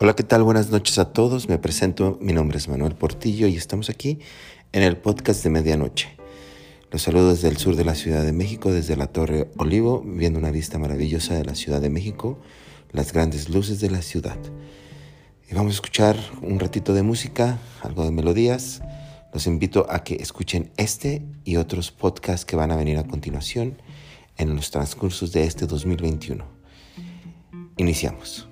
Hola, ¿qué tal? Buenas noches a todos. Me presento, mi nombre es Manuel Portillo y estamos aquí en el podcast de medianoche. Los saludo desde el sur de la Ciudad de México, desde la Torre Olivo, viendo una vista maravillosa de la Ciudad de México, las grandes luces de la ciudad. Y vamos a escuchar un ratito de música, algo de melodías. Los invito a que escuchen este y otros podcasts que van a venir a continuación en los transcursos de este 2021. Iniciamos.